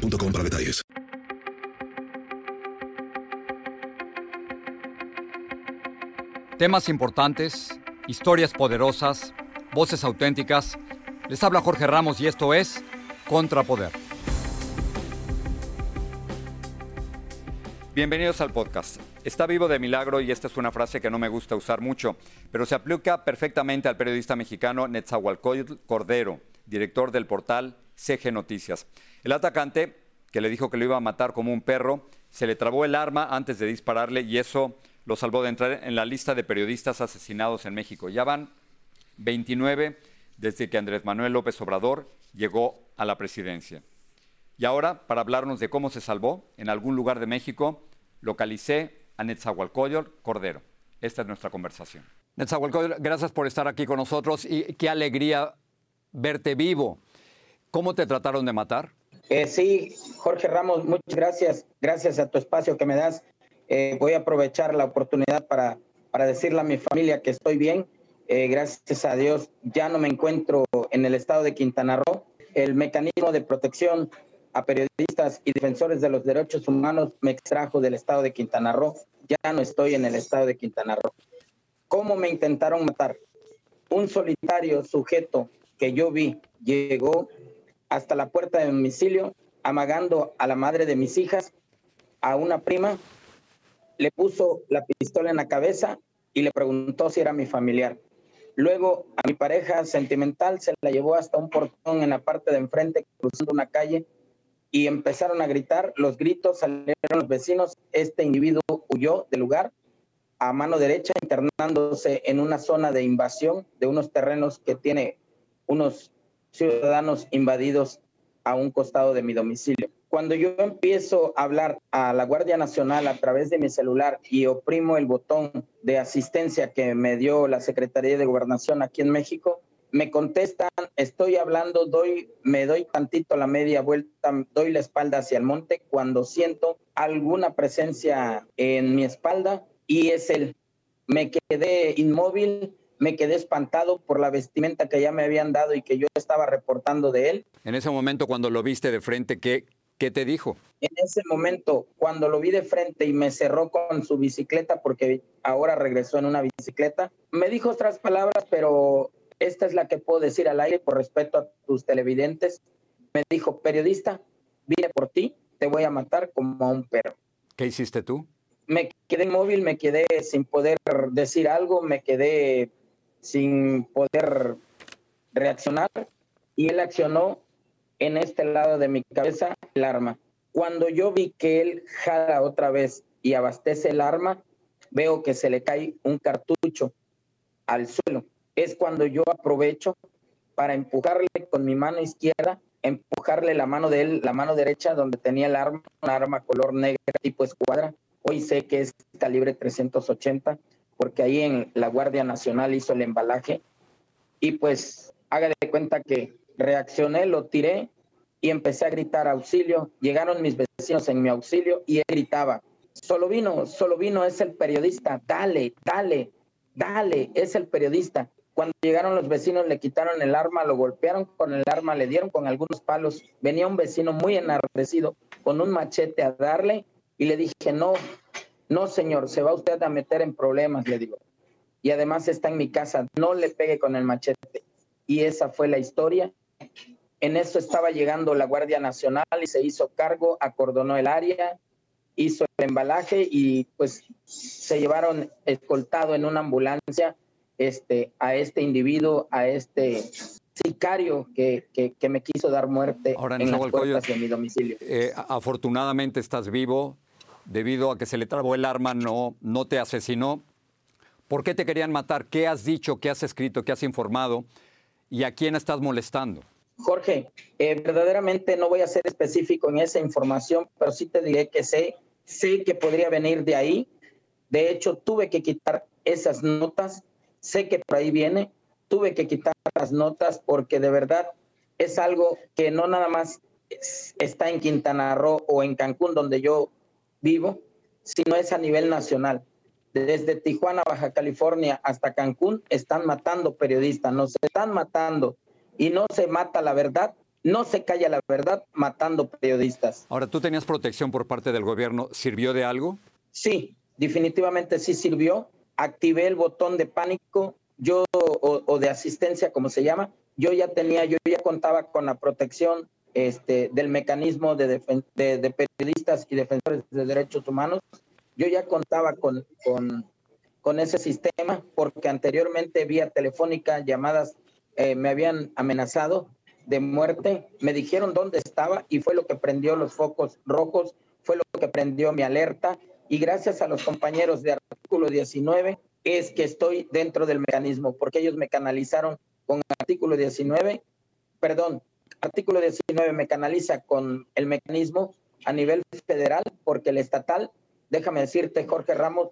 para detalles. Temas importantes, historias poderosas, voces auténticas. Les habla Jorge Ramos y esto es Contrapoder. Bienvenidos al podcast. Está vivo de milagro y esta es una frase que no me gusta usar mucho, pero se aplica perfectamente al periodista mexicano Netzahualcóyotl Cordero, director del portal CG Noticias. El atacante, que le dijo que lo iba a matar como un perro, se le trabó el arma antes de dispararle y eso lo salvó de entrar en la lista de periodistas asesinados en México. Ya van 29 desde que Andrés Manuel López Obrador llegó a la presidencia. Y ahora, para hablarnos de cómo se salvó en algún lugar de México, localicé a Netzahualcóyotl Cordero. Esta es nuestra conversación. Netzahualcóyotl, gracias por estar aquí con nosotros y qué alegría verte vivo. ¿Cómo te trataron de matar? Eh, sí, Jorge Ramos, muchas gracias. Gracias a tu espacio que me das. Eh, voy a aprovechar la oportunidad para, para decirle a mi familia que estoy bien. Eh, gracias a Dios ya no me encuentro en el estado de Quintana Roo. El mecanismo de protección a periodistas y defensores de los derechos humanos me extrajo del estado de Quintana Roo. Ya no estoy en el estado de Quintana Roo. ¿Cómo me intentaron matar? Un solitario sujeto que yo vi llegó hasta la puerta de domicilio, amagando a la madre de mis hijas, a una prima, le puso la pistola en la cabeza y le preguntó si era mi familiar. Luego a mi pareja sentimental se la llevó hasta un portón en la parte de enfrente, cruzando una calle, y empezaron a gritar. Los gritos salieron los vecinos. Este individuo huyó del lugar a mano derecha, internándose en una zona de invasión de unos terrenos que tiene unos ciudadanos invadidos a un costado de mi domicilio. Cuando yo empiezo a hablar a la Guardia Nacional a través de mi celular y oprimo el botón de asistencia que me dio la Secretaría de Gobernación aquí en México, me contestan, estoy hablando, doy, me doy tantito la media vuelta, doy la espalda hacia el monte cuando siento alguna presencia en mi espalda y es él. Me quedé inmóvil, me quedé espantado por la vestimenta que ya me habían dado y que yo estaba reportando de él. En ese momento, cuando lo viste de frente, ¿qué, qué te dijo? En ese momento, cuando lo vi de frente y me cerró con su bicicleta, porque ahora regresó en una bicicleta, me dijo otras palabras, pero esta es la que puedo decir al aire por respeto a tus televidentes. Me dijo, periodista, vine por ti, te voy a matar como a un perro. ¿Qué hiciste tú? Me quedé inmóvil, me quedé sin poder decir algo, me quedé sin poder reaccionar y él accionó en este lado de mi cabeza el arma. Cuando yo vi que él jala otra vez y abastece el arma, veo que se le cae un cartucho al suelo. Es cuando yo aprovecho para empujarle con mi mano izquierda, empujarle la mano de él, la mano derecha donde tenía el arma, un arma color negra tipo escuadra. Hoy sé que es calibre 380 porque ahí en la Guardia Nacional hizo el embalaje y pues haga de cuenta que reaccioné, lo tiré y empecé a gritar auxilio. Llegaron mis vecinos en mi auxilio y él gritaba, solo vino, solo vino, es el periodista, dale, dale, dale, es el periodista. Cuando llegaron los vecinos le quitaron el arma, lo golpearon con el arma, le dieron con algunos palos. Venía un vecino muy enardecido con un machete a darle y le dije, no, no, señor, se va usted a meter en problemas, le digo. Y además está en mi casa, no le pegue con el machete. Y esa fue la historia. En eso estaba llegando la Guardia Nacional y se hizo cargo, acordonó el área, hizo el embalaje y pues se llevaron escoltado en una ambulancia este, a este individuo, a este sicario que, que, me quiso dar muerte en las puertas de mi domicilio. Eh, afortunadamente estás vivo, debido a que se le trabó el arma, no, no te asesinó. ¿Por qué te querían matar? ¿Qué has dicho? ¿Qué has escrito? ¿Qué has informado? ¿Y a quién estás molestando? Jorge, eh, verdaderamente no voy a ser específico en esa información, pero sí te diré que sé, sé que podría venir de ahí. De hecho, tuve que quitar esas notas, sé que por ahí viene, tuve que quitar las notas porque de verdad es algo que no nada más está en Quintana Roo o en Cancún, donde yo vivo, sino es a nivel nacional. Desde Tijuana, Baja California hasta Cancún están matando periodistas, nos están matando y no se mata la verdad, no se calla la verdad matando periodistas. Ahora, ¿tú tenías protección por parte del gobierno? ¿Sirvió de algo? Sí, definitivamente sí sirvió. Activé el botón de pánico, yo o, de asistencia, como se llama. Yo ya tenía, yo ya contaba con la protección este, del mecanismo de, de, periodistas y defensores de derechos humanos. Yo ya contaba con, con, con ese sistema porque anteriormente vía telefónica, llamadas, eh, me habían amenazado de muerte, me dijeron dónde estaba y fue lo que prendió los focos rojos, fue lo que prendió mi alerta y gracias a los compañeros de artículo 19 es que estoy dentro del mecanismo porque ellos me canalizaron con artículo 19, perdón, artículo 19 me canaliza con el mecanismo a nivel federal, porque el estatal, déjame decirte, Jorge Ramos,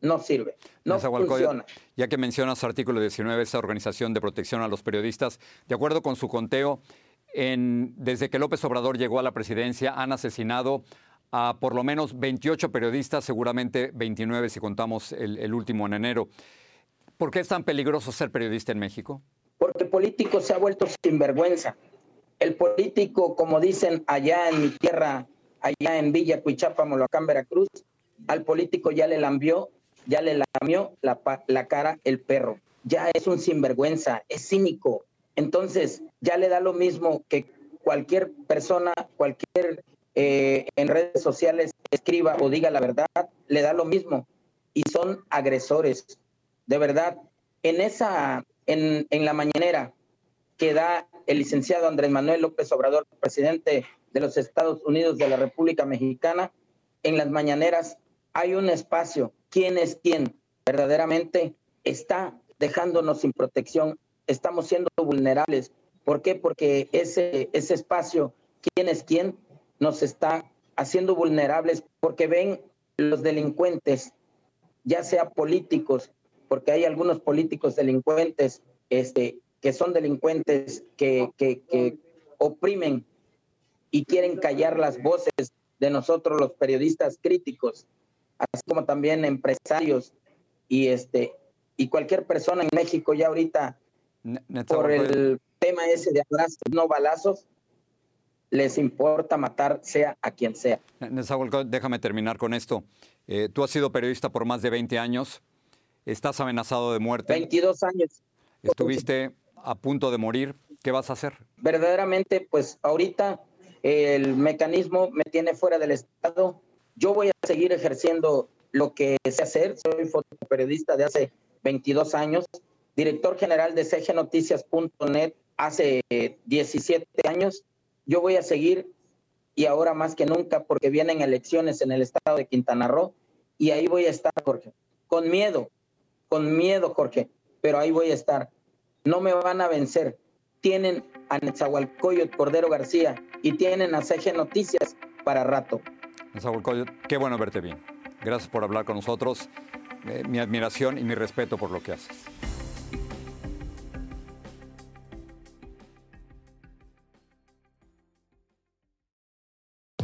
no sirve, no funciona. Ya que mencionas artículo 19, esa organización de protección a los periodistas, de acuerdo con su conteo, en, desde que López Obrador llegó a la presidencia, han asesinado a por lo menos 28 periodistas, seguramente 29 si contamos el, el último en enero. ¿Por qué es tan peligroso ser periodista en México? Porque político se ha vuelto sinvergüenza el político, como dicen allá en mi tierra, allá en Villa Cuichapa, Molocán, Veracruz, al político ya le lambió, ya le lamió la, la cara el perro. Ya es un sinvergüenza, es cínico. Entonces, ya le da lo mismo que cualquier persona, cualquier eh, en redes sociales escriba o diga la verdad, le da lo mismo. Y son agresores. De verdad, en esa, en, en la mañanera que da el licenciado Andrés Manuel López Obrador, presidente de los Estados Unidos de la República Mexicana, en las mañaneras hay un espacio. ¿Quién es quién? Verdaderamente está dejándonos sin protección. Estamos siendo vulnerables. ¿Por qué? Porque ese, ese espacio, ¿quién es quién? Nos está haciendo vulnerables porque ven los delincuentes, ya sea políticos, porque hay algunos políticos delincuentes este, que son delincuentes que, que, oprimen y quieren callar las voces de nosotros los periodistas críticos, así como también empresarios y este y cualquier persona en México ya ahorita por el tema ese de abrazos no balazos les importa matar sea a quien sea. Déjame terminar con esto. Eh, tú has sido periodista por más de 20 años. Estás amenazado de muerte. 22 años. Estuviste a punto de morir, ¿qué vas a hacer? Verdaderamente, pues ahorita el mecanismo me tiene fuera del Estado. Yo voy a seguir ejerciendo lo que sé hacer. Soy fotoperiodista de hace 22 años, director general de cgnoticias.net hace 17 años. Yo voy a seguir y ahora más que nunca porque vienen elecciones en el estado de Quintana Roo y ahí voy a estar, Jorge, con miedo, con miedo, Jorge, pero ahí voy a estar no me van a vencer. Tienen a Netzahualcoyot Cordero García y tienen a CG Noticias para rato. Netzahualcoyot, qué bueno verte bien. Gracias por hablar con nosotros. Eh, mi admiración y mi respeto por lo que haces.